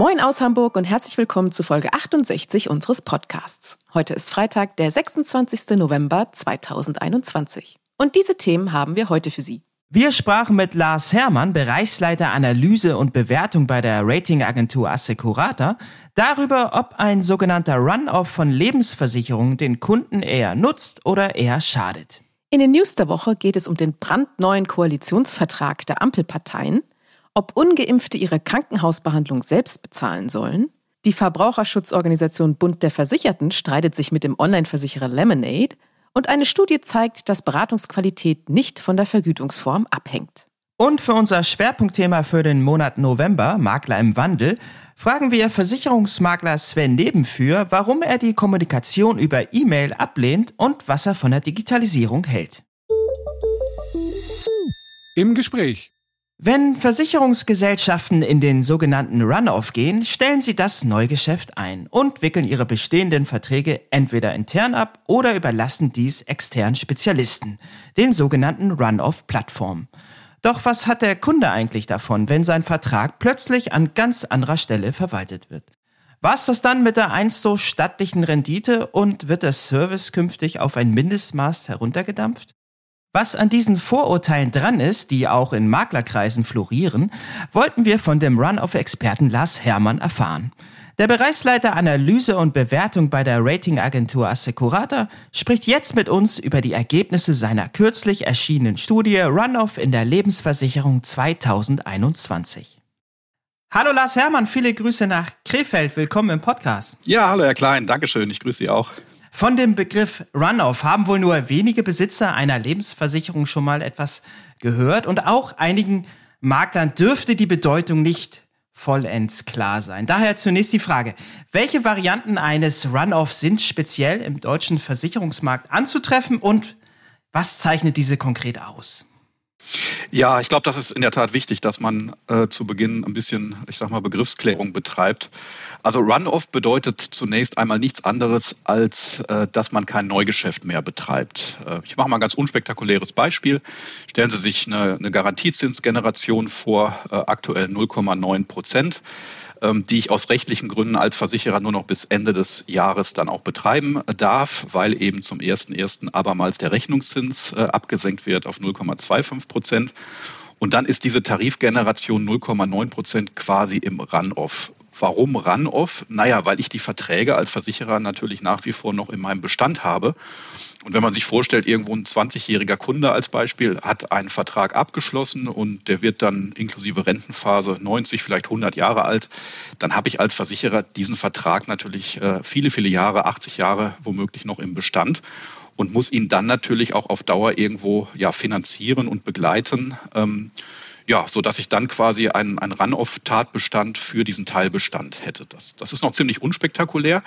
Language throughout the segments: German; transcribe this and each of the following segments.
Moin aus Hamburg und herzlich willkommen zu Folge 68 unseres Podcasts. Heute ist Freitag, der 26. November 2021. Und diese Themen haben wir heute für Sie. Wir sprachen mit Lars Herrmann, Bereichsleiter Analyse und Bewertung bei der Ratingagentur Assecurata, darüber, ob ein sogenannter Run-off von Lebensversicherungen den Kunden eher nutzt oder eher schadet. In den News der Woche geht es um den brandneuen Koalitionsvertrag der Ampelparteien, ob ungeimpfte ihre Krankenhausbehandlung selbst bezahlen sollen. Die Verbraucherschutzorganisation Bund der Versicherten streitet sich mit dem Online-Versicherer Lemonade und eine Studie zeigt, dass Beratungsqualität nicht von der Vergütungsform abhängt. Und für unser Schwerpunktthema für den Monat November, Makler im Wandel, fragen wir Versicherungsmakler Sven Nebenführ, warum er die Kommunikation über E-Mail ablehnt und was er von der Digitalisierung hält. Im Gespräch. Wenn Versicherungsgesellschaften in den sogenannten Run-off gehen, stellen sie das Neugeschäft ein und wickeln ihre bestehenden Verträge entweder intern ab oder überlassen dies externen Spezialisten, den sogenannten Run-off-Plattformen. Doch was hat der Kunde eigentlich davon, wenn sein Vertrag plötzlich an ganz anderer Stelle verwaltet wird? Was das dann mit der einst so stattlichen Rendite und wird der Service künftig auf ein Mindestmaß heruntergedampft? Was an diesen Vorurteilen dran ist, die auch in Maklerkreisen florieren, wollten wir von dem Run-of-Experten Lars Herrmann erfahren. Der Bereichsleiter Analyse und Bewertung bei der Ratingagentur Assecurata spricht jetzt mit uns über die Ergebnisse seiner kürzlich erschienenen Studie Run-off in der Lebensversicherung 2021. Hallo Lars Herrmann, viele Grüße nach Krefeld. Willkommen im Podcast. Ja, hallo Herr Klein, Dankeschön. Ich grüße Sie auch. Von dem Begriff Runoff haben wohl nur wenige Besitzer einer Lebensversicherung schon mal etwas gehört und auch einigen Maklern dürfte die Bedeutung nicht vollends klar sein. Daher zunächst die Frage, welche Varianten eines Runoff sind speziell im deutschen Versicherungsmarkt anzutreffen und was zeichnet diese konkret aus? Ja, ich glaube, das ist in der Tat wichtig, dass man äh, zu Beginn ein bisschen, ich sag mal, Begriffsklärung betreibt. Also Run-off bedeutet zunächst einmal nichts anderes, als äh, dass man kein Neugeschäft mehr betreibt. Äh, ich mache mal ein ganz unspektakuläres Beispiel. Stellen Sie sich eine, eine Garantiezinsgeneration vor, äh, aktuell 0,9 Prozent die ich aus rechtlichen Gründen als Versicherer nur noch bis Ende des Jahres dann auch betreiben darf, weil eben zum 1.1. abermals der Rechnungszins äh, abgesenkt wird auf 0,25 Prozent. Und dann ist diese Tarifgeneration 0,9 Prozent quasi im Run-off. Warum Run-off? Naja, weil ich die Verträge als Versicherer natürlich nach wie vor noch in meinem Bestand habe. Und wenn man sich vorstellt, irgendwo ein 20-jähriger Kunde als Beispiel hat einen Vertrag abgeschlossen und der wird dann inklusive Rentenphase 90, vielleicht 100 Jahre alt, dann habe ich als Versicherer diesen Vertrag natürlich äh, viele, viele Jahre, 80 Jahre womöglich noch im Bestand und muss ihn dann natürlich auch auf Dauer irgendwo ja, finanzieren und begleiten. Ähm, ja, so dass ich dann quasi einen, einen Run-off-Tatbestand für diesen Teilbestand hätte. Das, das ist noch ziemlich unspektakulär.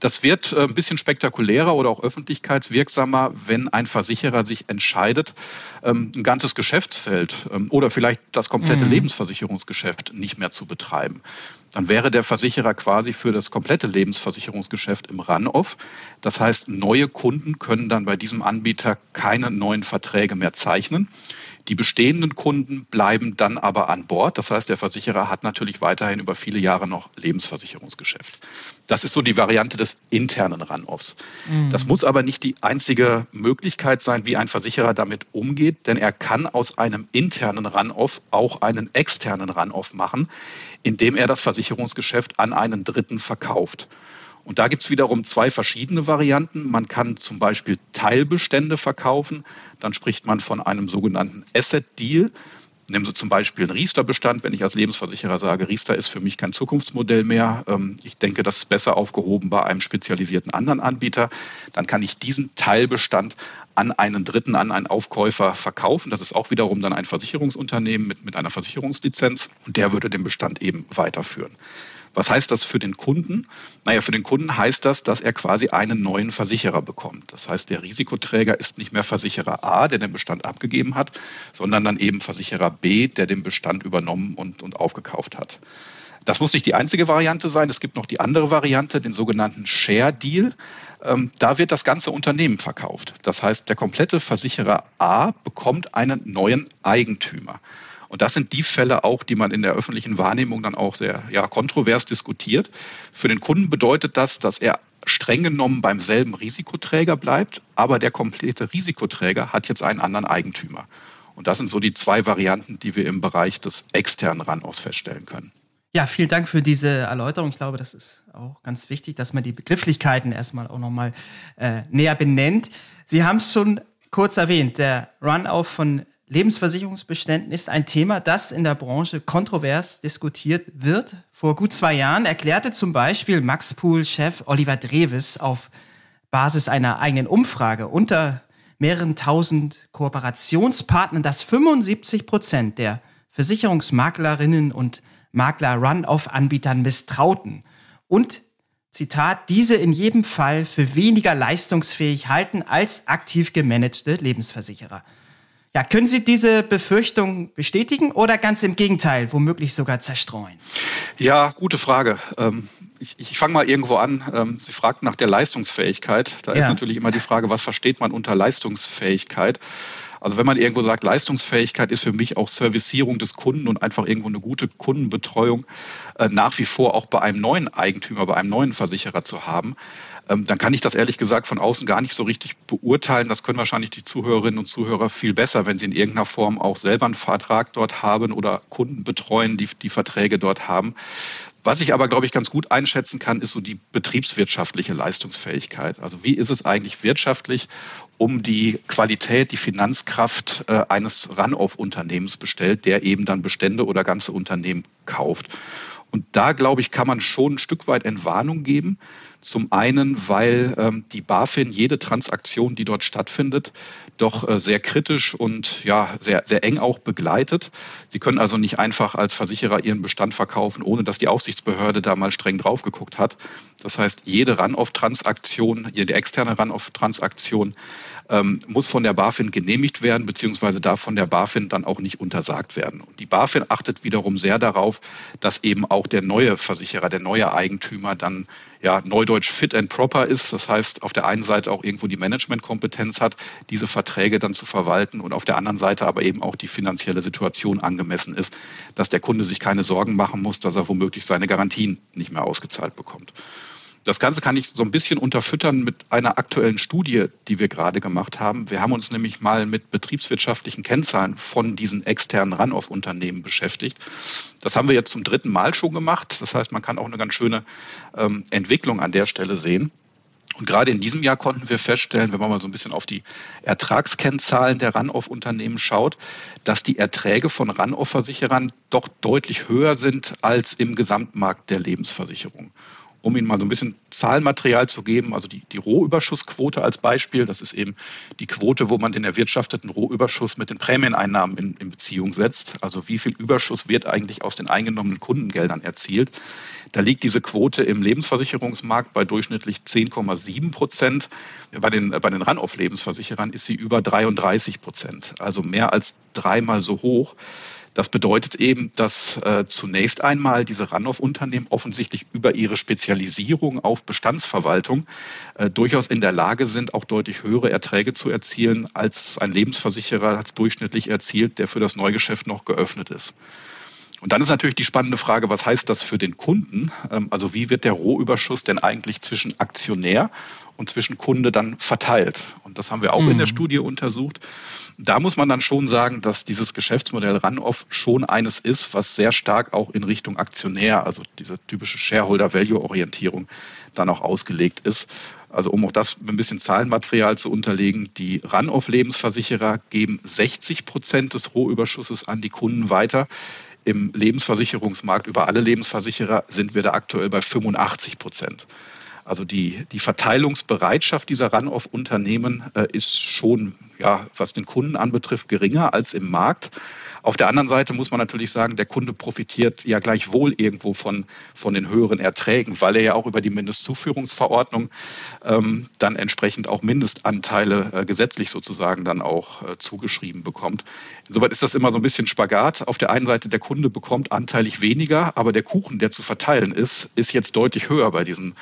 Das wird äh, ein bisschen spektakulärer oder auch öffentlichkeitswirksamer, wenn ein Versicherer sich entscheidet, ähm, ein ganzes Geschäftsfeld ähm, oder vielleicht das komplette mhm. Lebensversicherungsgeschäft nicht mehr zu betreiben. Dann wäre der Versicherer quasi für das komplette Lebensversicherungsgeschäft im Run-off. Das heißt, neue Kunden können dann bei diesem Anbieter keine neuen Verträge mehr zeichnen. Die bestehenden Kunden bleiben dann aber an Bord. Das heißt, der Versicherer hat natürlich weiterhin über viele Jahre noch Lebensversicherungsgeschäft. Das ist so die Variante des internen Run-Offs. Mhm. Das muss aber nicht die einzige Möglichkeit sein, wie ein Versicherer damit umgeht, denn er kann aus einem internen Run-Off auch einen externen Run-Off machen, indem er das Versicherungsgeschäft an einen Dritten verkauft. Und da gibt es wiederum zwei verschiedene Varianten. Man kann zum Beispiel Teilbestände verkaufen. Dann spricht man von einem sogenannten Asset Deal. Nehmen Sie zum Beispiel einen Riester-Bestand. Wenn ich als Lebensversicherer sage, Riester ist für mich kein Zukunftsmodell mehr, ähm, ich denke, das ist besser aufgehoben bei einem spezialisierten anderen Anbieter, dann kann ich diesen Teilbestand an einen Dritten, an einen Aufkäufer verkaufen. Das ist auch wiederum dann ein Versicherungsunternehmen mit, mit einer Versicherungslizenz und der würde den Bestand eben weiterführen. Was heißt das für den Kunden? Naja, für den Kunden heißt das, dass er quasi einen neuen Versicherer bekommt. Das heißt, der Risikoträger ist nicht mehr Versicherer A, der den Bestand abgegeben hat, sondern dann eben Versicherer B, der den Bestand übernommen und, und aufgekauft hat. Das muss nicht die einzige Variante sein. Es gibt noch die andere Variante, den sogenannten Share Deal. Ähm, da wird das ganze Unternehmen verkauft. Das heißt, der komplette Versicherer A bekommt einen neuen Eigentümer. Und das sind die Fälle auch, die man in der öffentlichen Wahrnehmung dann auch sehr ja, kontrovers diskutiert. Für den Kunden bedeutet das, dass er streng genommen beim selben Risikoträger bleibt, aber der komplette Risikoträger hat jetzt einen anderen Eigentümer. Und das sind so die zwei Varianten, die wir im Bereich des externen Runoffs feststellen können. Ja, vielen Dank für diese Erläuterung. Ich glaube, das ist auch ganz wichtig, dass man die Begrifflichkeiten erstmal auch nochmal äh, näher benennt. Sie haben es schon kurz erwähnt, der Runoff von Lebensversicherungsbeständen ist ein Thema, das in der Branche kontrovers diskutiert wird. Vor gut zwei Jahren erklärte zum Beispiel Max Pool-Chef Oliver Dreves auf Basis einer eigenen Umfrage unter mehreren tausend Kooperationspartnern, dass 75 Prozent der Versicherungsmaklerinnen und Makler Run-off-Anbietern misstrauten und Zitat, diese in jedem Fall für weniger leistungsfähig halten als aktiv gemanagte Lebensversicherer. Ja, können Sie diese Befürchtung bestätigen oder ganz im Gegenteil, womöglich sogar zerstreuen? Ja, gute Frage. Ähm, ich, ich fange mal irgendwo an. Ähm, Sie fragt nach der Leistungsfähigkeit. Da ja. ist natürlich immer die Frage, was versteht man unter Leistungsfähigkeit? Also wenn man irgendwo sagt, Leistungsfähigkeit ist für mich auch Servicierung des Kunden und einfach irgendwo eine gute Kundenbetreuung äh, nach wie vor auch bei einem neuen Eigentümer, bei einem neuen Versicherer zu haben, dann kann ich das ehrlich gesagt von außen gar nicht so richtig beurteilen. Das können wahrscheinlich die Zuhörerinnen und Zuhörer viel besser, wenn sie in irgendeiner Form auch selber einen Vertrag dort haben oder Kunden betreuen, die die Verträge dort haben. Was ich aber, glaube ich, ganz gut einschätzen kann, ist so die betriebswirtschaftliche Leistungsfähigkeit. Also wie ist es eigentlich wirtschaftlich, um die Qualität, die Finanzkraft äh, eines Run-off-Unternehmens bestellt, der eben dann Bestände oder ganze Unternehmen kauft. Und da, glaube ich, kann man schon ein Stück weit Entwarnung geben. Zum einen, weil ähm, die BaFin jede Transaktion, die dort stattfindet, doch äh, sehr kritisch und ja sehr, sehr eng auch begleitet. Sie können also nicht einfach als Versicherer Ihren Bestand verkaufen, ohne dass die Aufsichtsbehörde da mal streng drauf geguckt hat. Das heißt, jede Run-off-Transaktion, jede externe Run-off-Transaktion ähm, muss von der BaFin genehmigt werden, beziehungsweise darf von der BaFin dann auch nicht untersagt werden. Und die BaFin achtet wiederum sehr darauf, dass eben auch der neue Versicherer, der neue Eigentümer dann ja, neudeutsch fit and proper ist. Das heißt, auf der einen Seite auch irgendwo die Managementkompetenz hat, diese Verträge dann zu verwalten und auf der anderen Seite aber eben auch die finanzielle Situation angemessen ist, dass der Kunde sich keine Sorgen machen muss, dass er womöglich seine Garantien nicht mehr ausgezahlt bekommt. Das Ganze kann ich so ein bisschen unterfüttern mit einer aktuellen Studie, die wir gerade gemacht haben. Wir haben uns nämlich mal mit betriebswirtschaftlichen Kennzahlen von diesen externen Run-off-Unternehmen beschäftigt. Das haben wir jetzt zum dritten Mal schon gemacht. Das heißt, man kann auch eine ganz schöne ähm, Entwicklung an der Stelle sehen. Und gerade in diesem Jahr konnten wir feststellen, wenn man mal so ein bisschen auf die Ertragskennzahlen der Run-off-Unternehmen schaut, dass die Erträge von Run-off-Versicherern doch deutlich höher sind als im Gesamtmarkt der Lebensversicherung um Ihnen mal so ein bisschen Zahlenmaterial zu geben, also die, die Rohüberschussquote als Beispiel, das ist eben die Quote, wo man den erwirtschafteten Rohüberschuss mit den Prämieneinnahmen in, in Beziehung setzt. Also wie viel Überschuss wird eigentlich aus den eingenommenen Kundengeldern erzielt. Da liegt diese Quote im Lebensversicherungsmarkt bei durchschnittlich 10,7 Prozent. Bei den, bei den Run-off-Lebensversicherern ist sie über 33 Prozent, also mehr als dreimal so hoch. Das bedeutet eben, dass äh, zunächst einmal diese Run-off-Unternehmen offensichtlich über ihre Spezialisierung auf Bestandsverwaltung äh, durchaus in der Lage sind, auch deutlich höhere Erträge zu erzielen, als ein Lebensversicherer durchschnittlich erzielt, der für das Neugeschäft noch geöffnet ist. Und dann ist natürlich die spannende Frage, was heißt das für den Kunden? Ähm, also wie wird der Rohüberschuss denn eigentlich zwischen Aktionär und zwischen Kunde dann verteilt? Und das haben wir auch mhm. in der mhm. Studie untersucht. Da muss man dann schon sagen, dass dieses Geschäftsmodell Runoff schon eines ist, was sehr stark auch in Richtung Aktionär, also diese typische Shareholder-Value-Orientierung, dann auch ausgelegt ist. Also um auch das mit ein bisschen Zahlenmaterial zu unterlegen, die Run-off-Lebensversicherer geben 60 Prozent des Rohüberschusses an die Kunden weiter. Im Lebensversicherungsmarkt über alle Lebensversicherer sind wir da aktuell bei 85 Prozent. Also die, die Verteilungsbereitschaft dieser Run-off-Unternehmen äh, ist schon, ja, was den Kunden anbetrifft, geringer als im Markt. Auf der anderen Seite muss man natürlich sagen, der Kunde profitiert ja gleichwohl irgendwo von, von den höheren Erträgen, weil er ja auch über die Mindestzuführungsverordnung ähm, dann entsprechend auch Mindestanteile äh, gesetzlich sozusagen dann auch äh, zugeschrieben bekommt. Insoweit ist das immer so ein bisschen Spagat. Auf der einen Seite der Kunde bekommt anteilig weniger, aber der Kuchen, der zu verteilen ist, ist jetzt deutlich höher bei diesen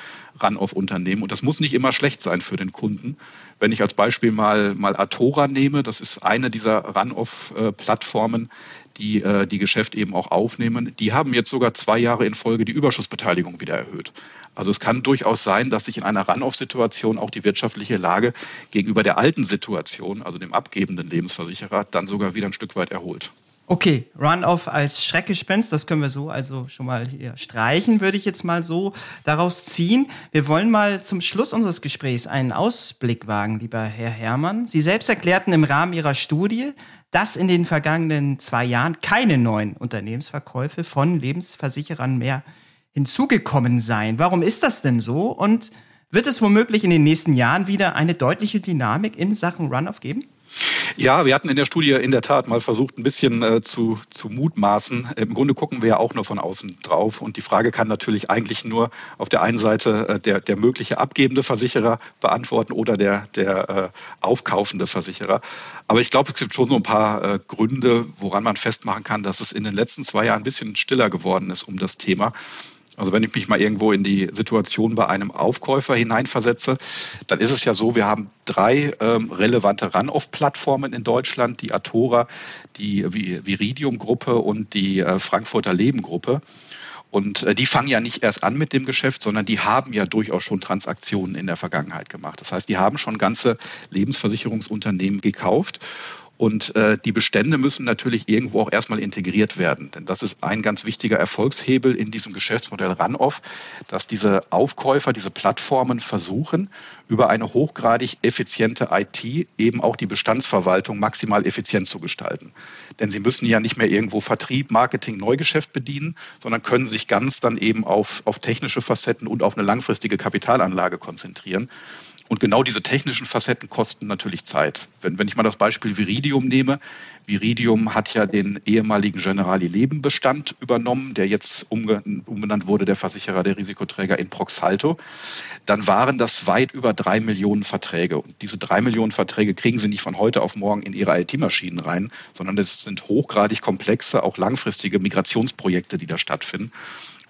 Run-off-Unternehmen. Und das muss nicht immer schlecht sein für den Kunden. Wenn ich als Beispiel mal, mal Atora nehme, das ist eine dieser Run-off-Plattformen, die äh, die Geschäft eben auch aufnehmen, die haben jetzt sogar zwei Jahre in Folge die Überschussbeteiligung wieder erhöht. Also es kann durchaus sein, dass sich in einer Run-off-Situation auch die wirtschaftliche Lage gegenüber der alten Situation, also dem abgebenden Lebensversicherer, dann sogar wieder ein Stück weit erholt. Okay, Run-Off als Schreckgespenst, das können wir so also schon mal hier streichen, würde ich jetzt mal so daraus ziehen. Wir wollen mal zum Schluss unseres Gesprächs einen Ausblick wagen, lieber Herr Herrmann. Sie selbst erklärten im Rahmen Ihrer Studie, dass in den vergangenen zwei Jahren keine neuen Unternehmensverkäufe von Lebensversicherern mehr hinzugekommen seien. Warum ist das denn so? Und wird es womöglich in den nächsten Jahren wieder eine deutliche Dynamik in Sachen Run-Off geben? Ja, wir hatten in der Studie in der Tat mal versucht, ein bisschen äh, zu, zu mutmaßen. Im Grunde gucken wir ja auch nur von außen drauf. Und die Frage kann natürlich eigentlich nur auf der einen Seite äh, der, der mögliche abgebende Versicherer beantworten oder der, der äh, aufkaufende Versicherer. Aber ich glaube, es gibt schon so ein paar äh, Gründe, woran man festmachen kann, dass es in den letzten zwei Jahren ein bisschen stiller geworden ist um das Thema. Also wenn ich mich mal irgendwo in die Situation bei einem Aufkäufer hineinversetze, dann ist es ja so, wir haben drei ähm, relevante Run-Off-Plattformen in Deutschland, die Atora, die Viridium-Gruppe und die äh, Frankfurter Leben-Gruppe. Und äh, die fangen ja nicht erst an mit dem Geschäft, sondern die haben ja durchaus schon Transaktionen in der Vergangenheit gemacht. Das heißt, die haben schon ganze Lebensversicherungsunternehmen gekauft und äh, die Bestände müssen natürlich irgendwo auch erstmal integriert werden. Denn das ist ein ganz wichtiger Erfolgshebel in diesem Geschäftsmodell Runoff, dass diese Aufkäufer, diese Plattformen versuchen, über eine hochgradig effiziente IT eben auch die Bestandsverwaltung maximal effizient zu gestalten. Denn sie müssen ja nicht mehr irgendwo Vertrieb, Marketing, Neugeschäft bedienen, sondern können sich ganz dann eben auf, auf technische Facetten und auf eine langfristige Kapitalanlage konzentrieren. Und genau diese technischen Facetten kosten natürlich Zeit. Wenn, wenn ich mal das Beispiel Viridium nehme, Viridium hat ja den ehemaligen Generali Leben Bestand übernommen, der jetzt umbenannt wurde, der Versicherer, der Risikoträger in Proxalto. Dann waren das weit über drei Millionen Verträge. Und diese drei Millionen Verträge kriegen Sie nicht von heute auf morgen in Ihre IT-Maschinen rein, sondern es sind hochgradig komplexe, auch langfristige Migrationsprojekte, die da stattfinden.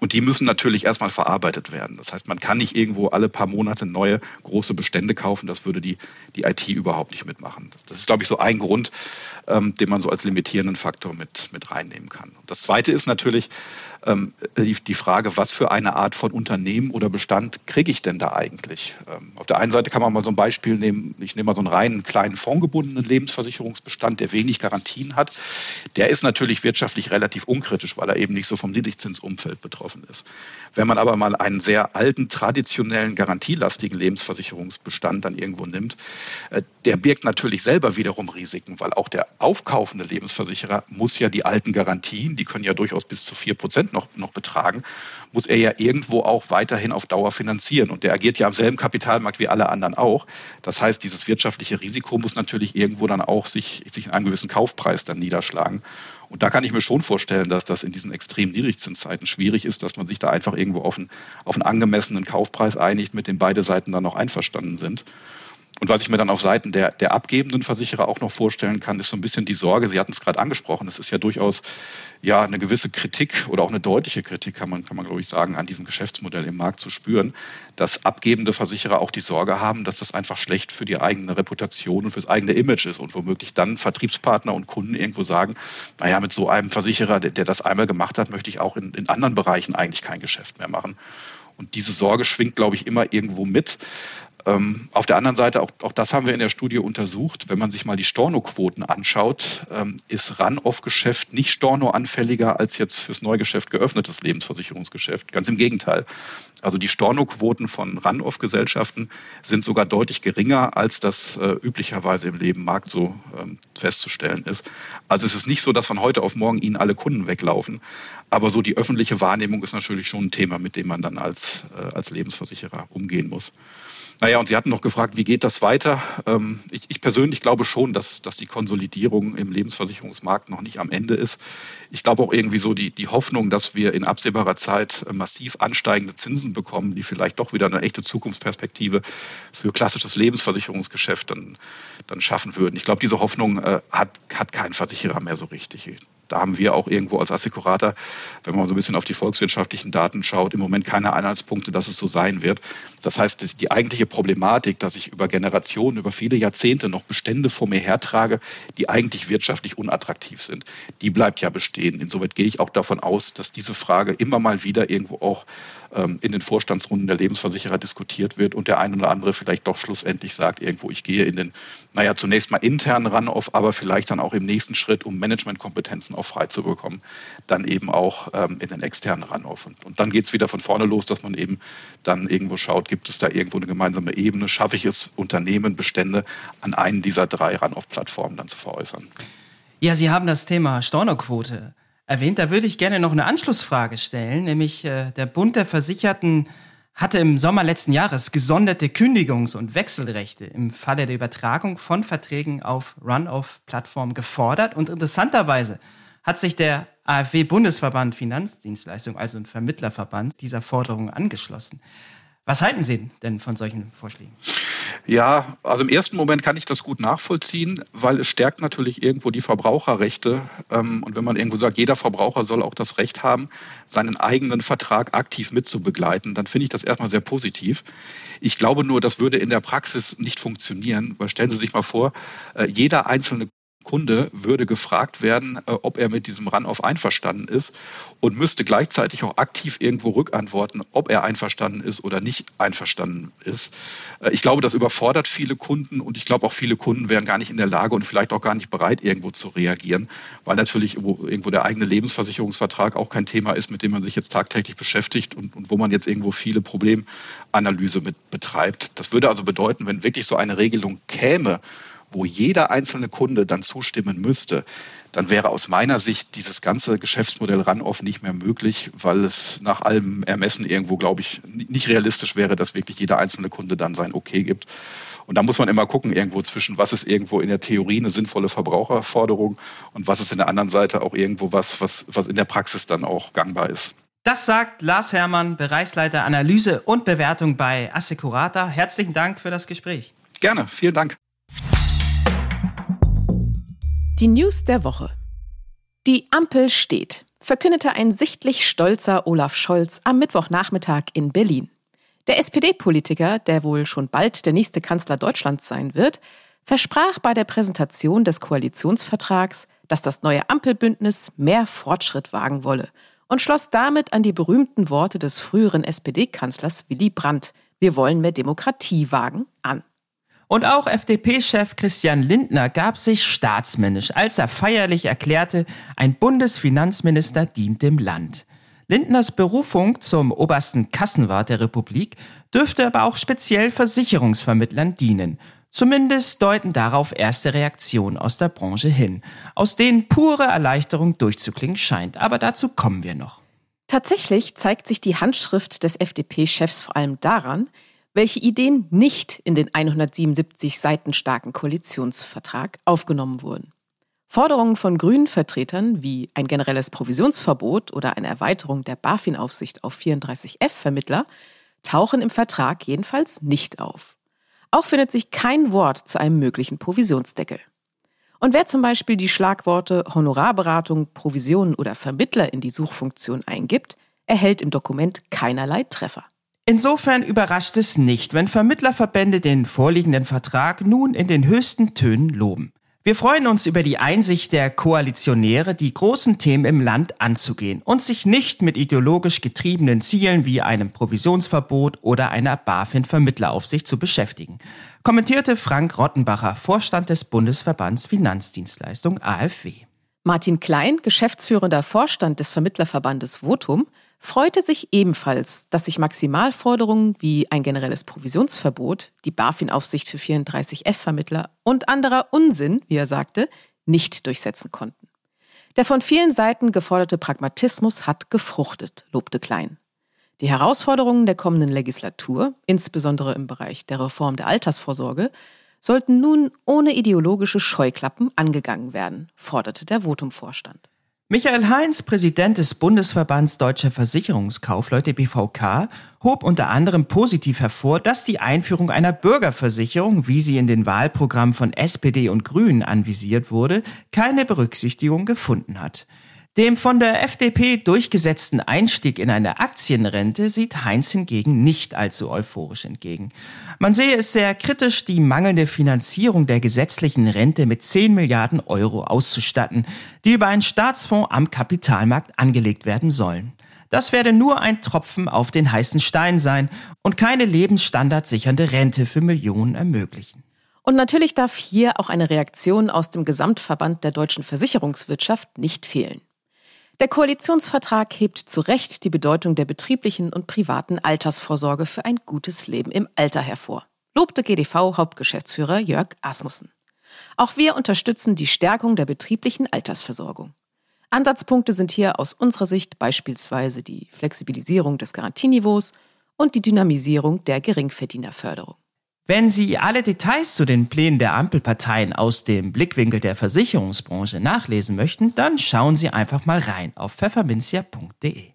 Und die müssen natürlich erstmal verarbeitet werden. Das heißt, man kann nicht irgendwo alle paar Monate neue große Bestände kaufen. Das würde die, die IT überhaupt nicht mitmachen. Das ist, glaube ich, so ein Grund, ähm, den man so als limitierenden Faktor mit, mit reinnehmen kann. Und das Zweite ist natürlich ähm, die, die Frage, was für eine Art von Unternehmen oder Bestand kriege ich denn da eigentlich? Ähm, auf der einen Seite kann man mal so ein Beispiel nehmen. Ich nehme mal so einen reinen kleinen fondgebundenen Lebensversicherungsbestand, der wenig Garantien hat. Der ist natürlich wirtschaftlich relativ unkritisch, weil er eben nicht so vom Niedrigzinsumfeld betroffen betroffen ist. Wenn man aber mal einen sehr alten, traditionellen, garantielastigen Lebensversicherungsbestand dann irgendwo nimmt, äh, der birgt natürlich selber wiederum Risiken, weil auch der aufkaufende Lebensversicherer muss ja die alten Garantien, die können ja durchaus bis zu vier Prozent noch, noch betragen, muss er ja irgendwo auch weiterhin auf Dauer finanzieren. Und der agiert ja am selben Kapitalmarkt wie alle anderen auch. Das heißt, dieses wirtschaftliche Risiko muss natürlich irgendwo dann auch sich, sich in einem gewissen Kaufpreis dann niederschlagen. Und da kann ich mir schon vorstellen, dass das in diesen extremen Niedrigzinszeiten schwierig ist, dass man sich da einfach irgendwo auf einen, auf einen angemessenen Kaufpreis einigt, mit dem beide Seiten dann noch einverstanden sind. Und was ich mir dann auf Seiten der, der abgebenden Versicherer auch noch vorstellen kann, ist so ein bisschen die Sorge, Sie hatten es gerade angesprochen, es ist ja durchaus ja eine gewisse Kritik oder auch eine deutliche Kritik, kann man, kann man glaube ich sagen, an diesem Geschäftsmodell im Markt zu spüren, dass abgebende Versicherer auch die Sorge haben, dass das einfach schlecht für die eigene Reputation und fürs eigene Image ist und womöglich dann Vertriebspartner und Kunden irgendwo sagen, naja, mit so einem Versicherer, der, der das einmal gemacht hat, möchte ich auch in, in anderen Bereichen eigentlich kein Geschäft mehr machen. Und diese Sorge schwingt, glaube ich, immer irgendwo mit. Ähm, auf der anderen Seite, auch, auch das haben wir in der Studie untersucht, wenn man sich mal die Stornoquoten anschaut, ähm, ist Run-Off-Geschäft nicht Storno-anfälliger als jetzt fürs Neugeschäft geöffnetes Lebensversicherungsgeschäft. Ganz im Gegenteil. Also die Stornoquoten von Run-Off-Gesellschaften sind sogar deutlich geringer, als das äh, üblicherweise im Lebenmarkt so ähm, festzustellen ist. Also es ist nicht so, dass von heute auf morgen Ihnen alle Kunden weglaufen. Aber so die öffentliche Wahrnehmung ist natürlich schon ein Thema, mit dem man dann als, äh, als Lebensversicherer umgehen muss. Naja, und Sie hatten noch gefragt, wie geht das weiter? Ähm, ich, ich, persönlich glaube schon, dass, dass die Konsolidierung im Lebensversicherungsmarkt noch nicht am Ende ist. Ich glaube auch irgendwie so die, die Hoffnung, dass wir in absehbarer Zeit äh, massiv ansteigende Zinsen bekommen, die vielleicht doch wieder eine echte Zukunftsperspektive für klassisches Lebensversicherungsgeschäft dann, dann schaffen würden. Ich glaube, diese Hoffnung äh, hat, hat kein Versicherer mehr so richtig da haben wir auch irgendwo als Assekurator, wenn man so ein bisschen auf die volkswirtschaftlichen Daten schaut, im Moment keine Anhaltspunkte, dass es so sein wird. Das heißt, die eigentliche Problematik, dass ich über Generationen, über viele Jahrzehnte noch Bestände vor mir hertrage, die eigentlich wirtschaftlich unattraktiv sind, die bleibt ja bestehen. Insoweit gehe ich auch davon aus, dass diese Frage immer mal wieder irgendwo auch ähm, in den Vorstandsrunden der Lebensversicherer diskutiert wird und der eine oder andere vielleicht doch schlussendlich sagt, irgendwo, ich gehe in den, naja, zunächst mal intern ran auf, aber vielleicht dann auch im nächsten Schritt, um Managementkompetenzen auch frei zu bekommen, dann eben auch ähm, in den externen ran auf. Und, und dann geht es wieder von vorne los, dass man eben dann irgendwo schaut, gibt es da irgendwo eine gemeinsame Ebene, schaffe ich es, Unternehmen, Bestände an einen dieser drei Run-Off-Plattformen dann zu veräußern. Ja, Sie haben das Thema Stornoquote erwähnt. Da würde ich gerne noch eine Anschlussfrage stellen, nämlich äh, der Bund der Versicherten hatte im Sommer letzten Jahres gesonderte Kündigungs- und Wechselrechte im Falle der Übertragung von Verträgen auf Run-off-Plattformen gefordert. Und interessanterweise hat sich der AfW-Bundesverband Finanzdienstleistung, also ein Vermittlerverband, dieser Forderung angeschlossen. Was halten Sie denn von solchen Vorschlägen? Ja, also im ersten Moment kann ich das gut nachvollziehen, weil es stärkt natürlich irgendwo die Verbraucherrechte. Ähm, und wenn man irgendwo sagt, jeder Verbraucher soll auch das Recht haben, seinen eigenen Vertrag aktiv mitzubegleiten, dann finde ich das erstmal sehr positiv. Ich glaube nur, das würde in der Praxis nicht funktionieren, weil stellen Sie sich mal vor, äh, jeder einzelne Kunde würde gefragt werden, äh, ob er mit diesem Run-off einverstanden ist und müsste gleichzeitig auch aktiv irgendwo rückantworten, ob er einverstanden ist oder nicht einverstanden ist. Äh, ich glaube, das überfordert viele Kunden und ich glaube auch viele Kunden wären gar nicht in der Lage und vielleicht auch gar nicht bereit, irgendwo zu reagieren, weil natürlich irgendwo der eigene Lebensversicherungsvertrag auch kein Thema ist, mit dem man sich jetzt tagtäglich beschäftigt und, und wo man jetzt irgendwo viele Problemanalyse mit betreibt. Das würde also bedeuten, wenn wirklich so eine Regelung käme, wo jeder einzelne Kunde dann zustimmen müsste, dann wäre aus meiner Sicht dieses ganze Geschäftsmodell Runoff nicht mehr möglich, weil es nach allem Ermessen irgendwo, glaube ich, nicht realistisch wäre, dass wirklich jeder einzelne Kunde dann sein Okay gibt. Und da muss man immer gucken, irgendwo zwischen, was ist irgendwo in der Theorie eine sinnvolle Verbraucherforderung und was ist in der anderen Seite auch irgendwo was, was, was in der Praxis dann auch gangbar ist. Das sagt Lars Hermann, Bereichsleiter Analyse und Bewertung bei Assecurata. Herzlichen Dank für das Gespräch. Gerne, vielen Dank. Die News der Woche. Die Ampel steht, verkündete ein sichtlich stolzer Olaf Scholz am Mittwochnachmittag in Berlin. Der SPD-Politiker, der wohl schon bald der nächste Kanzler Deutschlands sein wird, versprach bei der Präsentation des Koalitionsvertrags, dass das neue Ampelbündnis mehr Fortschritt wagen wolle und schloss damit an die berühmten Worte des früheren SPD-Kanzlers Willy Brandt, wir wollen mehr Demokratie wagen, an. Und auch FDP-Chef Christian Lindner gab sich staatsmännisch, als er feierlich erklärte, ein Bundesfinanzminister dient dem Land. Lindners Berufung zum obersten Kassenwart der Republik dürfte aber auch speziell Versicherungsvermittlern dienen. Zumindest deuten darauf erste Reaktionen aus der Branche hin, aus denen pure Erleichterung durchzuklingen scheint. Aber dazu kommen wir noch. Tatsächlich zeigt sich die Handschrift des FDP-Chefs vor allem daran, welche Ideen nicht in den 177 Seiten starken Koalitionsvertrag aufgenommen wurden. Forderungen von grünen Vertretern wie ein generelles Provisionsverbot oder eine Erweiterung der BaFin-Aufsicht auf 34F-Vermittler tauchen im Vertrag jedenfalls nicht auf. Auch findet sich kein Wort zu einem möglichen Provisionsdeckel. Und wer zum Beispiel die Schlagworte Honorarberatung, Provision oder Vermittler in die Suchfunktion eingibt, erhält im Dokument keinerlei Treffer. Insofern überrascht es nicht, wenn Vermittlerverbände den vorliegenden Vertrag nun in den höchsten Tönen loben. Wir freuen uns über die Einsicht der Koalitionäre, die großen Themen im Land anzugehen und sich nicht mit ideologisch getriebenen Zielen wie einem Provisionsverbot oder einer BaFin-Vermittleraufsicht zu beschäftigen, kommentierte Frank Rottenbacher, Vorstand des Bundesverbands Finanzdienstleistung AfW. Martin Klein, geschäftsführender Vorstand des Vermittlerverbandes Votum, freute sich ebenfalls, dass sich Maximalforderungen wie ein generelles Provisionsverbot, die BaFin-Aufsicht für 34F-Vermittler und anderer Unsinn, wie er sagte, nicht durchsetzen konnten. Der von vielen Seiten geforderte Pragmatismus hat gefruchtet, lobte Klein. Die Herausforderungen der kommenden Legislatur, insbesondere im Bereich der Reform der Altersvorsorge, sollten nun ohne ideologische Scheuklappen angegangen werden, forderte der Votum-Vorstand. Michael Heinz, Präsident des Bundesverbands Deutscher Versicherungskaufleute BVK, hob unter anderem positiv hervor, dass die Einführung einer Bürgerversicherung, wie sie in den Wahlprogrammen von SPD und Grünen anvisiert wurde, keine Berücksichtigung gefunden hat. Dem von der FDP durchgesetzten Einstieg in eine Aktienrente sieht Heinz hingegen nicht allzu euphorisch entgegen. Man sehe es sehr kritisch, die mangelnde Finanzierung der gesetzlichen Rente mit 10 Milliarden Euro auszustatten, die über einen Staatsfonds am Kapitalmarkt angelegt werden sollen. Das werde nur ein Tropfen auf den heißen Stein sein und keine lebensstandardsichernde Rente für Millionen ermöglichen. Und natürlich darf hier auch eine Reaktion aus dem Gesamtverband der deutschen Versicherungswirtschaft nicht fehlen. Der Koalitionsvertrag hebt zu Recht die Bedeutung der betrieblichen und privaten Altersvorsorge für ein gutes Leben im Alter hervor, lobte GDV-Hauptgeschäftsführer Jörg Asmussen. Auch wir unterstützen die Stärkung der betrieblichen Altersversorgung. Ansatzpunkte sind hier aus unserer Sicht beispielsweise die Flexibilisierung des Garantieniveaus und die Dynamisierung der Geringverdienerförderung. Wenn Sie alle Details zu den Plänen der Ampelparteien aus dem Blickwinkel der Versicherungsbranche nachlesen möchten, dann schauen Sie einfach mal rein auf pfefferminzia.de.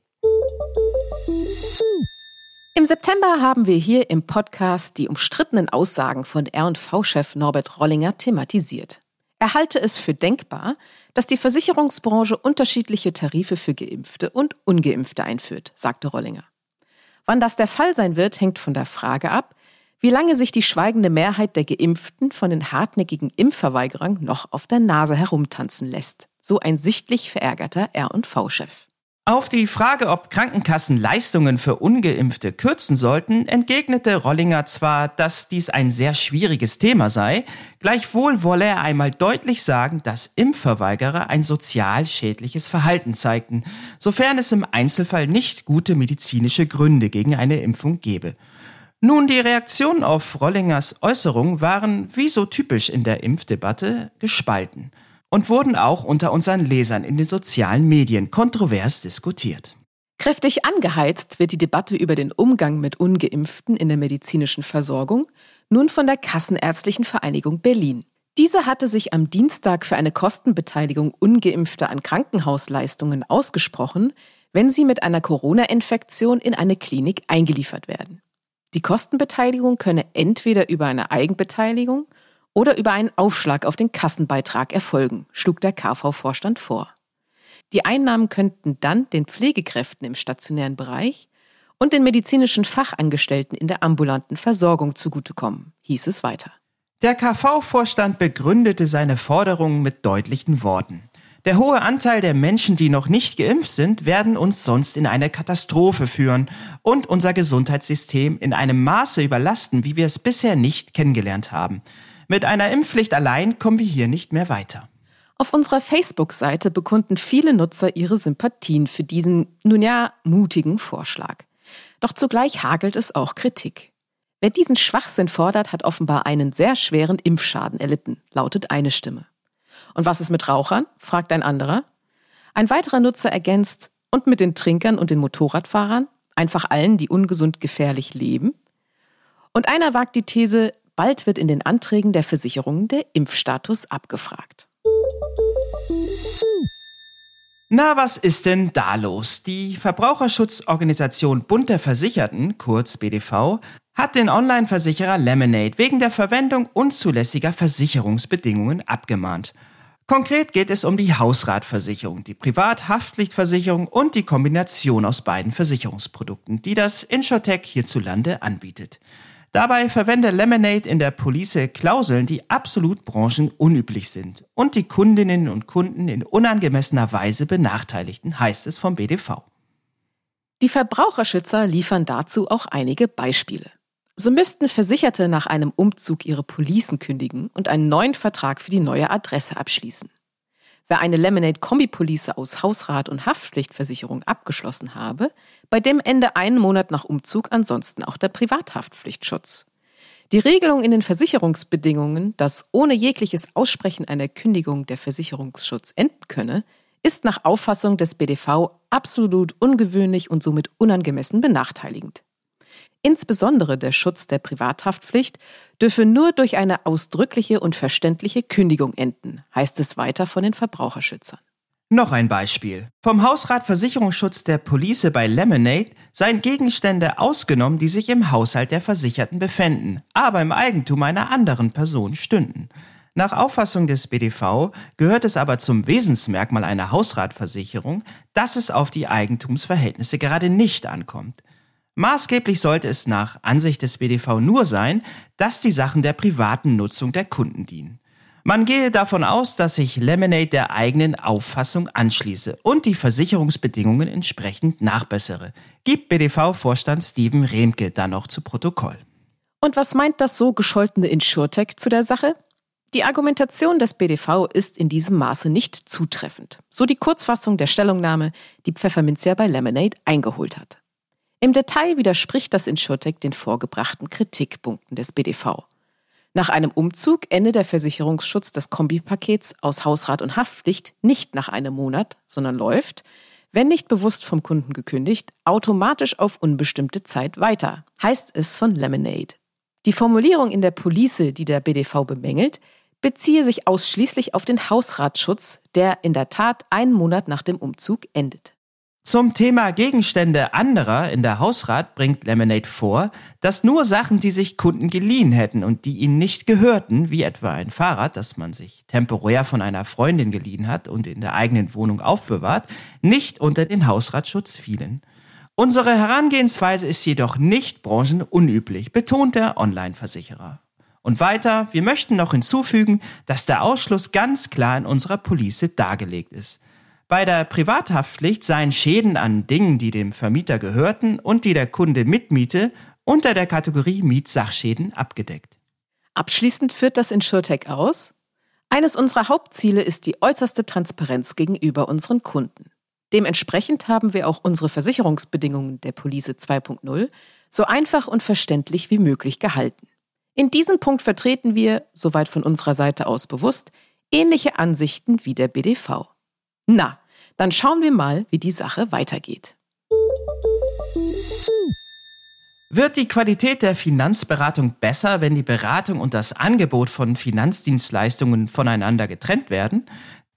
Im September haben wir hier im Podcast die umstrittenen Aussagen von R&V-Chef Norbert Rollinger thematisiert. Er halte es für denkbar, dass die Versicherungsbranche unterschiedliche Tarife für Geimpfte und Ungeimpfte einführt, sagte Rollinger. Wann das der Fall sein wird, hängt von der Frage ab, wie lange sich die schweigende Mehrheit der Geimpften von den hartnäckigen Impfverweigerern noch auf der Nase herumtanzen lässt. So ein sichtlich verärgerter R&V-Chef. Auf die Frage, ob Krankenkassen Leistungen für ungeimpfte kürzen sollten, entgegnete Rollinger zwar, dass dies ein sehr schwieriges Thema sei, gleichwohl wolle er einmal deutlich sagen, dass Impfverweigerer ein sozial schädliches Verhalten zeigten, sofern es im Einzelfall nicht gute medizinische Gründe gegen eine Impfung gebe. Nun, die Reaktionen auf Rollingers Äußerung waren, wie so typisch in der Impfdebatte, gespalten und wurden auch unter unseren Lesern in den sozialen Medien kontrovers diskutiert. Kräftig angeheizt wird die Debatte über den Umgang mit ungeimpften in der medizinischen Versorgung nun von der Kassenärztlichen Vereinigung Berlin. Diese hatte sich am Dienstag für eine Kostenbeteiligung ungeimpfter an Krankenhausleistungen ausgesprochen, wenn sie mit einer Corona-Infektion in eine Klinik eingeliefert werden. Die Kostenbeteiligung könne entweder über eine Eigenbeteiligung oder über einen Aufschlag auf den Kassenbeitrag erfolgen, schlug der KV-Vorstand vor. Die Einnahmen könnten dann den Pflegekräften im stationären Bereich und den medizinischen Fachangestellten in der ambulanten Versorgung zugutekommen, hieß es weiter. Der KV-Vorstand begründete seine Forderungen mit deutlichen Worten. Der hohe Anteil der Menschen, die noch nicht geimpft sind, werden uns sonst in eine Katastrophe führen und unser Gesundheitssystem in einem Maße überlasten, wie wir es bisher nicht kennengelernt haben. Mit einer Impfpflicht allein kommen wir hier nicht mehr weiter. Auf unserer Facebook-Seite bekunden viele Nutzer ihre Sympathien für diesen, nun ja, mutigen Vorschlag. Doch zugleich hagelt es auch Kritik. Wer diesen Schwachsinn fordert, hat offenbar einen sehr schweren Impfschaden erlitten, lautet eine Stimme. Und was ist mit Rauchern? fragt ein anderer. Ein weiterer Nutzer ergänzt, und mit den Trinkern und den Motorradfahrern? Einfach allen, die ungesund gefährlich leben? Und einer wagt die These, bald wird in den Anträgen der Versicherungen der Impfstatus abgefragt. Na, was ist denn da los? Die Verbraucherschutzorganisation Bund der Versicherten, kurz BDV, hat den Online-Versicherer Lemonade wegen der Verwendung unzulässiger Versicherungsbedingungen abgemahnt. Konkret geht es um die Hausratversicherung, die Privathaftpflichtversicherung und die Kombination aus beiden Versicherungsprodukten, die das Insurtech hierzulande anbietet. Dabei verwende Lemonade in der Police Klauseln, die absolut branchenunüblich sind und die Kundinnen und Kunden in unangemessener Weise benachteiligten, heißt es vom BDV. Die Verbraucherschützer liefern dazu auch einige Beispiele. So müssten Versicherte nach einem Umzug ihre Policen kündigen und einen neuen Vertrag für die neue Adresse abschließen. Wer eine Lemonade-Kombi-Police aus Hausrat und Haftpflichtversicherung abgeschlossen habe, bei dem Ende einen Monat nach Umzug ansonsten auch der Privathaftpflichtschutz. Die Regelung in den Versicherungsbedingungen, dass ohne jegliches Aussprechen einer Kündigung der Versicherungsschutz enden könne, ist nach Auffassung des BDV absolut ungewöhnlich und somit unangemessen benachteiligend. Insbesondere der Schutz der Privathaftpflicht dürfe nur durch eine ausdrückliche und verständliche Kündigung enden, heißt es weiter von den Verbraucherschützern. Noch ein Beispiel. Vom Hausrat Versicherungsschutz der Police bei Lemonade seien Gegenstände ausgenommen, die sich im Haushalt der Versicherten befänden, aber im Eigentum einer anderen Person stünden. Nach Auffassung des BDV gehört es aber zum Wesensmerkmal einer Hausratversicherung, dass es auf die Eigentumsverhältnisse gerade nicht ankommt. Maßgeblich sollte es nach Ansicht des BDV nur sein, dass die Sachen der privaten Nutzung der Kunden dienen. Man gehe davon aus, dass sich Lemonade der eigenen Auffassung anschließe und die Versicherungsbedingungen entsprechend nachbessere, gibt BDV-Vorstand Steven Remke dann noch zu Protokoll. Und was meint das so gescholtene InsurTech zu der Sache? Die Argumentation des BDV ist in diesem Maße nicht zutreffend. So die Kurzfassung der Stellungnahme, die Pfefferminz ja bei Lemonade eingeholt hat. Im Detail widerspricht das InsurTech den vorgebrachten Kritikpunkten des BDV. Nach einem Umzug ende der Versicherungsschutz des Kombipakets aus Hausrat und Haftpflicht nicht nach einem Monat, sondern läuft, wenn nicht bewusst vom Kunden gekündigt, automatisch auf unbestimmte Zeit weiter, heißt es von Lemonade. Die Formulierung in der Police, die der BDV bemängelt, beziehe sich ausschließlich auf den Hausratschutz, der in der Tat einen Monat nach dem Umzug endet. Zum Thema Gegenstände anderer in der Hausrat bringt Lemonade vor, dass nur Sachen, die sich Kunden geliehen hätten und die ihnen nicht gehörten, wie etwa ein Fahrrad, das man sich temporär von einer Freundin geliehen hat und in der eigenen Wohnung aufbewahrt, nicht unter den Hausratschutz fielen. Unsere Herangehensweise ist jedoch nicht branchenunüblich, betont der Online-Versicherer. Und weiter, wir möchten noch hinzufügen, dass der Ausschluss ganz klar in unserer Police dargelegt ist. Bei der Privathaftpflicht seien Schäden an Dingen, die dem Vermieter gehörten und die der Kunde mitmiete, unter der Kategorie Mietsachschäden abgedeckt. Abschließend führt das InsurTech aus, eines unserer Hauptziele ist die äußerste Transparenz gegenüber unseren Kunden. Dementsprechend haben wir auch unsere Versicherungsbedingungen der Police 2.0 so einfach und verständlich wie möglich gehalten. In diesem Punkt vertreten wir, soweit von unserer Seite aus bewusst, ähnliche Ansichten wie der BDV. Na, dann schauen wir mal, wie die Sache weitergeht. Wird die Qualität der Finanzberatung besser, wenn die Beratung und das Angebot von Finanzdienstleistungen voneinander getrennt werden?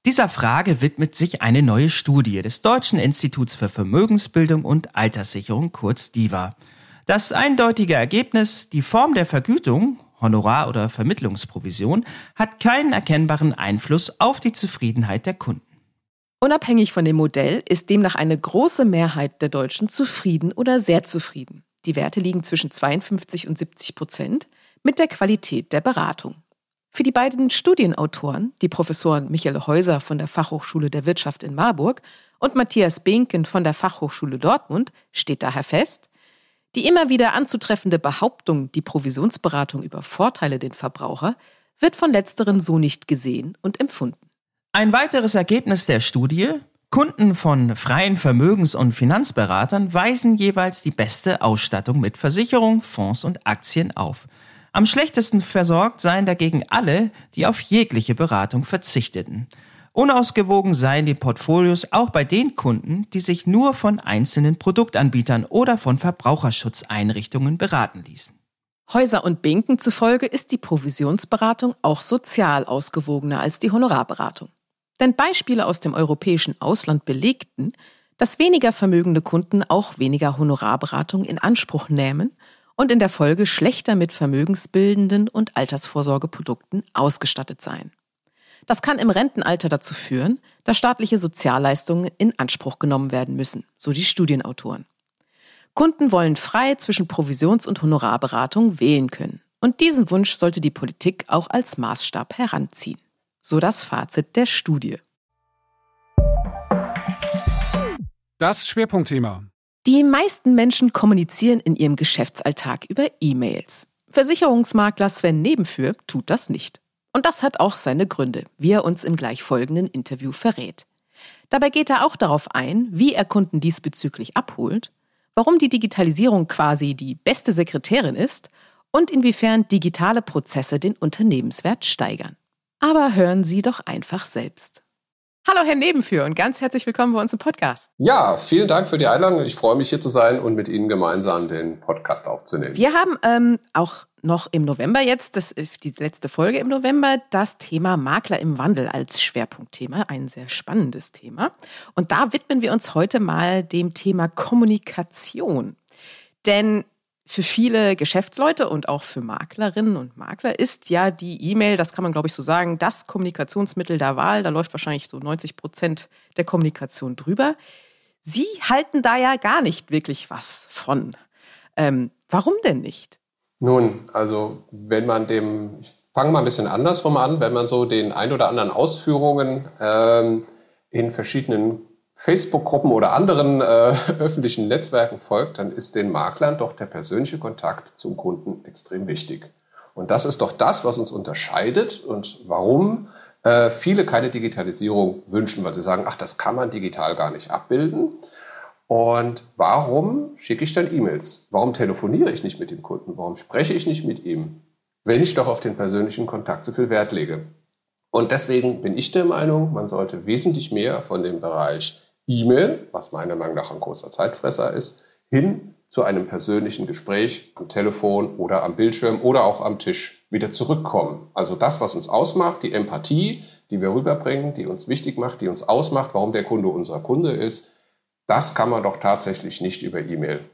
Dieser Frage widmet sich eine neue Studie des Deutschen Instituts für Vermögensbildung und Alterssicherung, kurz DIVA. Das eindeutige Ergebnis, die Form der Vergütung, Honorar- oder Vermittlungsprovision, hat keinen erkennbaren Einfluss auf die Zufriedenheit der Kunden. Unabhängig von dem Modell ist demnach eine große Mehrheit der Deutschen zufrieden oder sehr zufrieden. Die Werte liegen zwischen 52 und 70 Prozent mit der Qualität der Beratung. Für die beiden Studienautoren, die Professoren Michael Häuser von der Fachhochschule der Wirtschaft in Marburg und Matthias Behnken von der Fachhochschule Dortmund, steht daher fest, die immer wieder anzutreffende Behauptung, die Provisionsberatung übervorteile den Verbraucher, wird von letzteren so nicht gesehen und empfunden. Ein weiteres Ergebnis der Studie, Kunden von freien Vermögens- und Finanzberatern weisen jeweils die beste Ausstattung mit Versicherung, Fonds und Aktien auf. Am schlechtesten versorgt seien dagegen alle, die auf jegliche Beratung verzichteten. Unausgewogen seien die Portfolios auch bei den Kunden, die sich nur von einzelnen Produktanbietern oder von Verbraucherschutzeinrichtungen beraten ließen. Häuser und Binken zufolge ist die Provisionsberatung auch sozial ausgewogener als die Honorarberatung. Denn Beispiele aus dem europäischen Ausland belegten, dass weniger vermögende Kunden auch weniger Honorarberatung in Anspruch nehmen und in der Folge schlechter mit vermögensbildenden und Altersvorsorgeprodukten ausgestattet seien. Das kann im Rentenalter dazu führen, dass staatliche Sozialleistungen in Anspruch genommen werden müssen, so die Studienautoren. Kunden wollen frei zwischen Provisions- und Honorarberatung wählen können. Und diesen Wunsch sollte die Politik auch als Maßstab heranziehen. So das Fazit der Studie. Das Schwerpunktthema. Die meisten Menschen kommunizieren in ihrem Geschäftsalltag über E-Mails. Versicherungsmakler Sven Nebenführ tut das nicht. Und das hat auch seine Gründe, wie er uns im gleich folgenden Interview verrät. Dabei geht er auch darauf ein, wie er Kunden diesbezüglich abholt, warum die Digitalisierung quasi die beste Sekretärin ist und inwiefern digitale Prozesse den Unternehmenswert steigern. Aber hören Sie doch einfach selbst. Hallo, Herr Nebenführ, und ganz herzlich willkommen bei uns im Podcast. Ja, vielen Dank für die Einladung. Ich freue mich, hier zu sein und mit Ihnen gemeinsam den Podcast aufzunehmen. Wir haben ähm, auch noch im November jetzt, das ist die letzte Folge im November, das Thema Makler im Wandel als Schwerpunktthema. Ein sehr spannendes Thema. Und da widmen wir uns heute mal dem Thema Kommunikation. Denn für viele Geschäftsleute und auch für Maklerinnen und Makler ist ja die E-Mail, das kann man glaube ich so sagen, das Kommunikationsmittel der Wahl. Da läuft wahrscheinlich so 90 Prozent der Kommunikation drüber. Sie halten da ja gar nicht wirklich was von. Ähm, warum denn nicht? Nun, also wenn man dem, ich fange mal ein bisschen andersrum an, wenn man so den ein oder anderen Ausführungen ähm, in verschiedenen Facebook-Gruppen oder anderen äh, öffentlichen Netzwerken folgt, dann ist den Maklern doch der persönliche Kontakt zum Kunden extrem wichtig. Und das ist doch das, was uns unterscheidet und warum äh, viele keine Digitalisierung wünschen, weil sie sagen, ach, das kann man digital gar nicht abbilden. Und warum schicke ich dann E-Mails? Warum telefoniere ich nicht mit dem Kunden? Warum spreche ich nicht mit ihm, wenn ich doch auf den persönlichen Kontakt so viel Wert lege? Und deswegen bin ich der Meinung, man sollte wesentlich mehr von dem Bereich E-Mail, was meiner Meinung nach ein großer Zeitfresser ist, hin zu einem persönlichen Gespräch am Telefon oder am Bildschirm oder auch am Tisch wieder zurückkommen. Also das, was uns ausmacht, die Empathie, die wir rüberbringen, die uns wichtig macht, die uns ausmacht, warum der Kunde unser Kunde ist, das kann man doch tatsächlich nicht über E-Mail,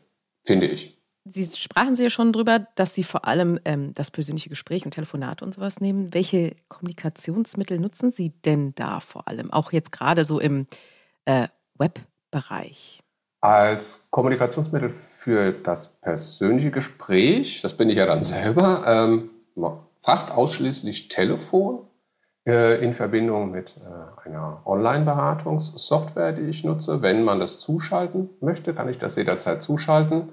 finde ich. Sie sprachen Sie ja schon drüber, dass Sie vor allem ähm, das persönliche Gespräch und Telefonate und sowas nehmen. Welche Kommunikationsmittel nutzen Sie denn da vor allem? Auch jetzt gerade so im äh, Webbereich? Als Kommunikationsmittel für das persönliche Gespräch, das bin ich ja dann selber, ähm, fast ausschließlich Telefon äh, in Verbindung mit äh, einer Online-Beratungssoftware, die ich nutze. Wenn man das zuschalten möchte, kann ich das jederzeit zuschalten.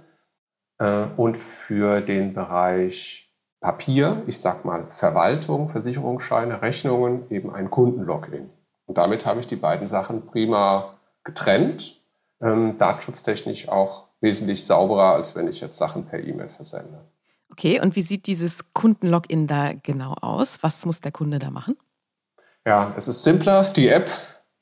Äh, und für den Bereich Papier, ich sag mal Verwaltung, Versicherungsscheine, Rechnungen, eben ein Kundenlogin. Und damit habe ich die beiden Sachen prima getrennt, ähm, datenschutztechnisch auch wesentlich sauberer, als wenn ich jetzt Sachen per E-Mail versende. Okay, und wie sieht dieses Kundenlogin da genau aus? Was muss der Kunde da machen? Ja, es ist simpler. Die App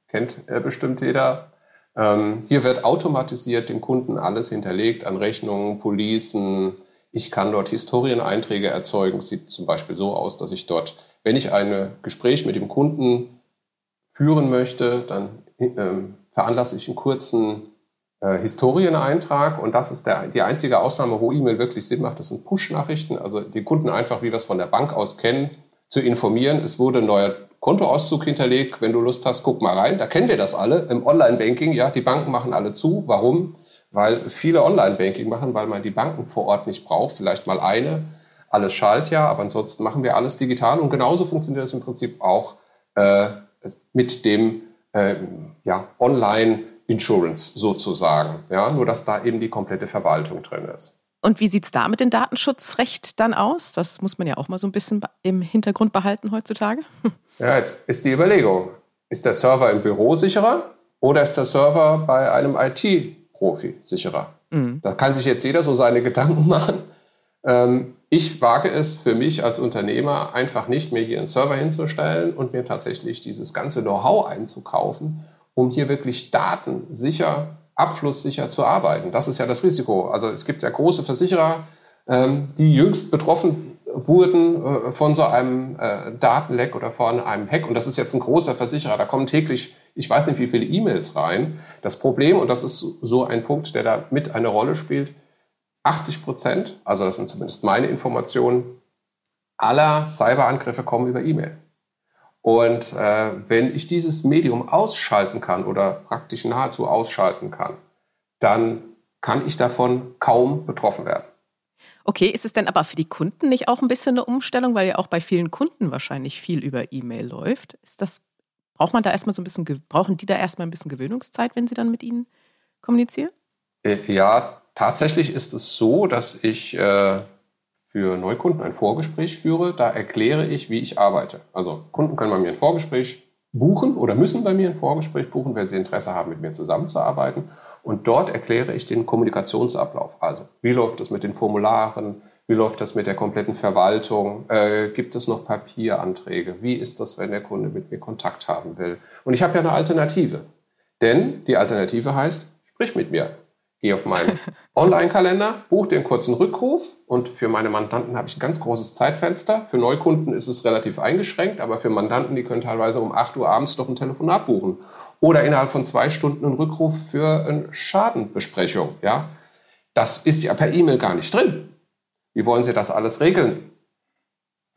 kennt äh, bestimmt jeder. Ähm, hier wird automatisiert dem Kunden alles hinterlegt an Rechnungen, Policen. Ich kann dort Historieneinträge erzeugen. Sieht zum Beispiel so aus, dass ich dort, wenn ich ein Gespräch mit dem Kunden führen möchte, dann ähm, veranlasse ich einen kurzen äh, Historieneintrag und das ist der, die einzige Ausnahme, wo E-Mail wirklich Sinn macht, das sind Push-Nachrichten, also die Kunden einfach, wie wir es von der Bank aus kennen, zu informieren. Es wurde ein neuer Kontoauszug hinterlegt, wenn du Lust hast, guck mal rein. Da kennen wir das alle im Online-Banking. Ja, die Banken machen alle zu. Warum? Weil viele Online-Banking machen, weil man die Banken vor Ort nicht braucht. Vielleicht mal eine. Alles Schaltjahr, aber ansonsten machen wir alles digital. Und genauso funktioniert es im Prinzip auch äh, mit dem äh, ja, Online-Insurance sozusagen. Ja, nur dass da eben die komplette Verwaltung drin ist. Und wie sieht es da mit dem Datenschutzrecht dann aus? Das muss man ja auch mal so ein bisschen im Hintergrund behalten heutzutage. Ja, jetzt ist die Überlegung, ist der Server im Büro sicherer oder ist der Server bei einem IT-Profi sicherer? Mhm. Da kann sich jetzt jeder so seine Gedanken machen. Ähm, ich wage es für mich als Unternehmer einfach nicht, mir hier einen Server hinzustellen und mir tatsächlich dieses ganze Know-how einzukaufen, um hier wirklich datensicher, abflusssicher zu arbeiten. Das ist ja das Risiko. Also es gibt ja große Versicherer, ähm, die jüngst betroffen wurden äh, von so einem äh, Datenleck oder von einem Hack. Und das ist jetzt ein großer Versicherer. Da kommen täglich, ich weiß nicht wie viele E-Mails rein. Das Problem, und das ist so ein Punkt, der da mit eine Rolle spielt, 80 Prozent, also das sind zumindest meine Informationen, aller Cyberangriffe kommen über E-Mail. Und äh, wenn ich dieses Medium ausschalten kann oder praktisch nahezu ausschalten kann, dann kann ich davon kaum betroffen werden. Okay, ist es denn aber für die Kunden nicht auch ein bisschen eine Umstellung, weil ja auch bei vielen Kunden wahrscheinlich viel über E-Mail läuft? Ist das, braucht man da erstmal so ein bisschen, brauchen die da erstmal ein bisschen Gewöhnungszeit, wenn sie dann mit ihnen kommunizieren? Äh, ja, tatsächlich ist es so, dass ich äh, für Neukunden ein Vorgespräch führe. Da erkläre ich, wie ich arbeite. Also Kunden können bei mir ein Vorgespräch buchen oder müssen bei mir ein Vorgespräch buchen, wenn sie Interesse haben, mit mir zusammenzuarbeiten. Und dort erkläre ich den Kommunikationsablauf. Also, wie läuft es mit den Formularen? Wie läuft das mit der kompletten Verwaltung? Äh, gibt es noch Papieranträge? Wie ist das, wenn der Kunde mit mir Kontakt haben will? Und ich habe ja eine Alternative. Denn die Alternative heißt, sprich mit mir. Geh auf meinen Online-Kalender, buch dir einen kurzen Rückruf und für meine Mandanten habe ich ein ganz großes Zeitfenster. Für Neukunden ist es relativ eingeschränkt, aber für Mandanten, die können teilweise um 8 Uhr abends noch ein Telefonat buchen oder innerhalb von zwei Stunden einen Rückruf für eine Schadenbesprechung. Ja? Das ist ja per E-Mail gar nicht drin. Wie wollen Sie das alles regeln?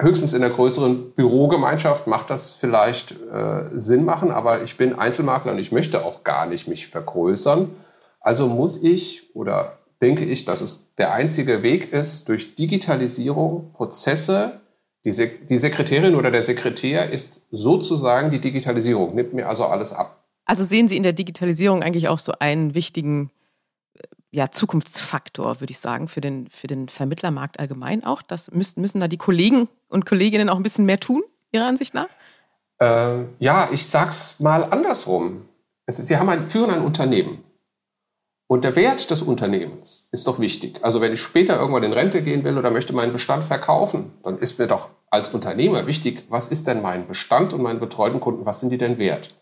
Höchstens in der größeren Bürogemeinschaft macht das vielleicht äh, Sinn machen, aber ich bin Einzelmakler und ich möchte auch gar nicht mich vergrößern. Also muss ich oder denke ich, dass es der einzige Weg ist, durch Digitalisierung Prozesse, die, Sek die Sekretärin oder der Sekretär ist sozusagen die Digitalisierung, nimmt mir also alles ab. Also sehen Sie in der Digitalisierung eigentlich auch so einen wichtigen äh, ja, Zukunftsfaktor, würde ich sagen, für den, für den Vermittlermarkt allgemein auch? Das müssen, müssen da die Kollegen und Kolleginnen auch ein bisschen mehr tun, Ihrer Ansicht nach? Äh, ja, ich sag's mal andersrum. Ist, Sie haben ein, führen ein Unternehmen. Und der Wert des Unternehmens ist doch wichtig. Also wenn ich später irgendwann in Rente gehen will oder möchte meinen Bestand verkaufen, dann ist mir doch als Unternehmer wichtig, was ist denn mein Bestand und meine betreuten Kunden, was sind die denn wert?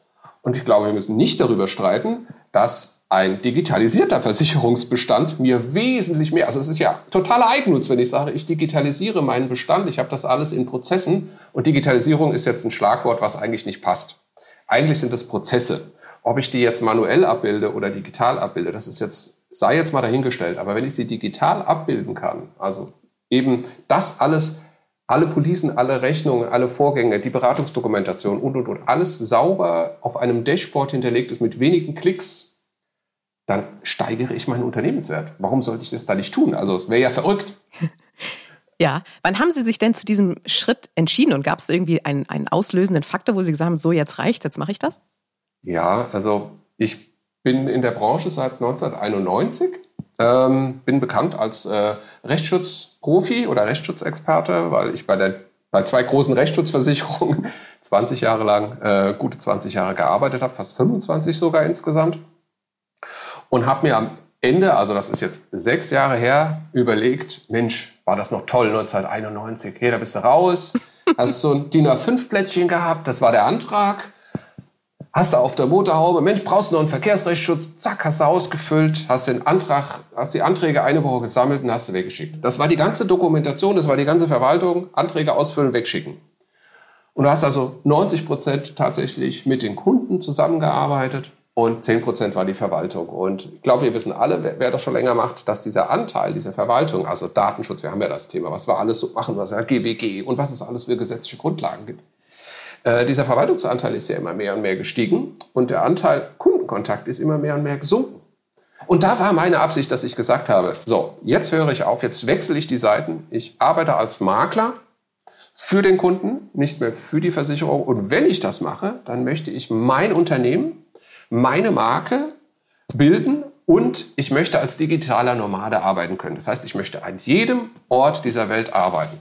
Und ich glaube, wir müssen nicht darüber streiten, dass ein digitalisierter Versicherungsbestand mir wesentlich mehr, also es ist ja totaler Eigennutz, wenn ich sage, ich digitalisiere meinen Bestand, ich habe das alles in Prozessen und Digitalisierung ist jetzt ein Schlagwort, was eigentlich nicht passt. Eigentlich sind es Prozesse. Ob ich die jetzt manuell abbilde oder digital abbilde, das ist jetzt, sei jetzt mal dahingestellt. Aber wenn ich sie digital abbilden kann, also eben das alles, alle Policen, alle Rechnungen, alle Vorgänge, die Beratungsdokumentation und, und, und, alles sauber auf einem Dashboard hinterlegt ist mit wenigen Klicks, dann steigere ich meinen Unternehmenswert. Warum sollte ich das da nicht tun? Also, es wäre ja verrückt. Ja, wann haben Sie sich denn zu diesem Schritt entschieden und gab es irgendwie einen, einen auslösenden Faktor, wo Sie gesagt haben, so jetzt reicht, jetzt mache ich das? Ja, also ich bin in der Branche seit 1991, ähm, bin bekannt als äh, Rechtsschutzprofi oder Rechtsschutzexperte, weil ich bei, der, bei zwei großen Rechtsschutzversicherungen 20 Jahre lang, äh, gute 20 Jahre gearbeitet habe, fast 25 sogar insgesamt. Und habe mir am Ende, also das ist jetzt sechs Jahre her, überlegt, Mensch, war das noch toll 1991. Hey, da bist du raus, hast so ein DIN A5-Blättchen gehabt, das war der Antrag hast du auf der Motorhaube, Mensch, brauchst du noch einen Verkehrsrechtsschutz, zack, hast du ausgefüllt, hast den Antrag, hast die Anträge eine Woche gesammelt und hast du weggeschickt. Das war die ganze Dokumentation, das war die ganze Verwaltung, Anträge ausfüllen, wegschicken. Und du hast also 90 Prozent tatsächlich mit den Kunden zusammengearbeitet und 10 Prozent war die Verwaltung. Und ich glaube, wir wissen alle, wer, wer, das schon länger macht, dass dieser Anteil dieser Verwaltung, also Datenschutz, wir haben ja das Thema, was wir alles so machen, was ja GWG und was es alles für gesetzliche Grundlagen gibt, äh, dieser Verwaltungsanteil ist ja immer mehr und mehr gestiegen und der Anteil Kundenkontakt ist immer mehr und mehr gesunken. Und da war meine Absicht, dass ich gesagt habe, so, jetzt höre ich auf, jetzt wechsle ich die Seiten. Ich arbeite als Makler für den Kunden, nicht mehr für die Versicherung. Und wenn ich das mache, dann möchte ich mein Unternehmen, meine Marke bilden und ich möchte als digitaler Nomade arbeiten können. Das heißt, ich möchte an jedem Ort dieser Welt arbeiten.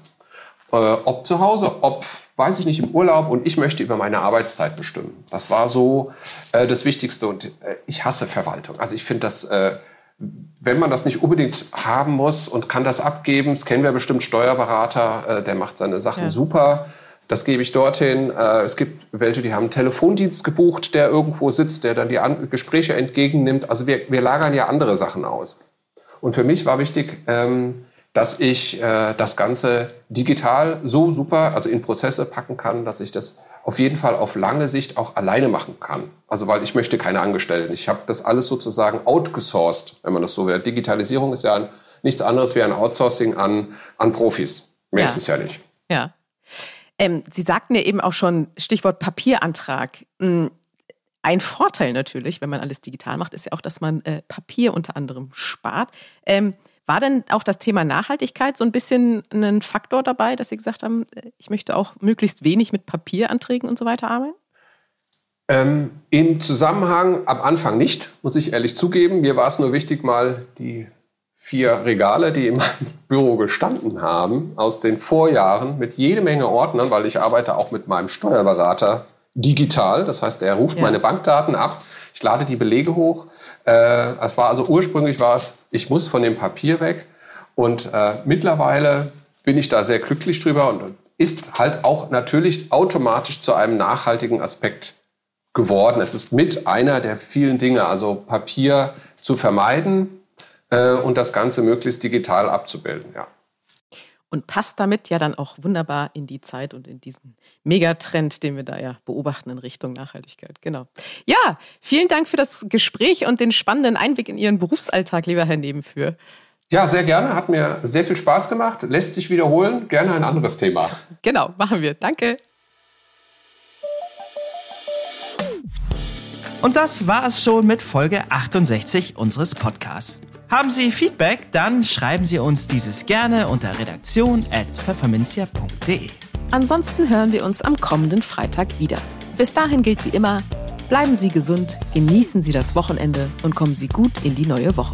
Äh, ob zu Hause, ob weiß ich nicht, im Urlaub und ich möchte über meine Arbeitszeit bestimmen. Das war so äh, das Wichtigste und äh, ich hasse Verwaltung. Also ich finde das, äh, wenn man das nicht unbedingt haben muss und kann das abgeben, das kennen wir bestimmt Steuerberater, äh, der macht seine Sachen ja. super. Das gebe ich dorthin. Äh, es gibt welche, die haben einen Telefondienst gebucht, der irgendwo sitzt, der dann die An Gespräche entgegennimmt. Also wir, wir lagern ja andere Sachen aus. Und für mich war wichtig, ähm, dass ich äh, das Ganze digital so super, also in Prozesse packen kann, dass ich das auf jeden Fall auf lange Sicht auch alleine machen kann. Also weil ich möchte keine Angestellten. Ich habe das alles sozusagen outgesourced, wenn man das so will. Digitalisierung ist ja ein, nichts anderes wie ein Outsourcing an, an Profis. Mehr ja. ist es ja nicht. Ja. Ähm, Sie sagten ja eben auch schon Stichwort Papierantrag. Hm, Ein Vorteil natürlich, wenn man alles digital macht, ist ja auch, dass man äh, Papier unter anderem spart. Ähm, war denn auch das Thema Nachhaltigkeit so ein bisschen ein Faktor dabei, dass Sie gesagt haben, ich möchte auch möglichst wenig mit Papieranträgen und so weiter arbeiten? Ähm, Im Zusammenhang am Anfang nicht, muss ich ehrlich zugeben. Mir war es nur wichtig, mal die vier Regale, die in meinem Büro gestanden haben, aus den Vorjahren mit jede Menge Ordnern, weil ich arbeite auch mit meinem Steuerberater digital. Das heißt, er ruft ja. meine Bankdaten ab, ich lade die Belege hoch. Äh, es war also ursprünglich war es, ich muss von dem Papier weg. Und äh, mittlerweile bin ich da sehr glücklich drüber und ist halt auch natürlich automatisch zu einem nachhaltigen Aspekt geworden. Es ist mit einer der vielen Dinge, also Papier zu vermeiden äh, und das Ganze möglichst digital abzubilden. Ja und passt damit ja dann auch wunderbar in die Zeit und in diesen Megatrend, den wir da ja beobachten in Richtung Nachhaltigkeit. Genau. Ja, vielen Dank für das Gespräch und den spannenden Einblick in Ihren Berufsalltag, lieber Herr Nebenführ. Ja, sehr gerne. Hat mir sehr viel Spaß gemacht. Lässt sich wiederholen. Gerne ein anderes Thema. Genau, machen wir. Danke. Und das war es schon mit Folge 68 unseres Podcasts. Haben Sie Feedback, dann schreiben Sie uns dieses gerne unter redaktion.pfefferminzia.de. Ansonsten hören wir uns am kommenden Freitag wieder. Bis dahin gilt wie immer, bleiben Sie gesund, genießen Sie das Wochenende und kommen Sie gut in die neue Woche.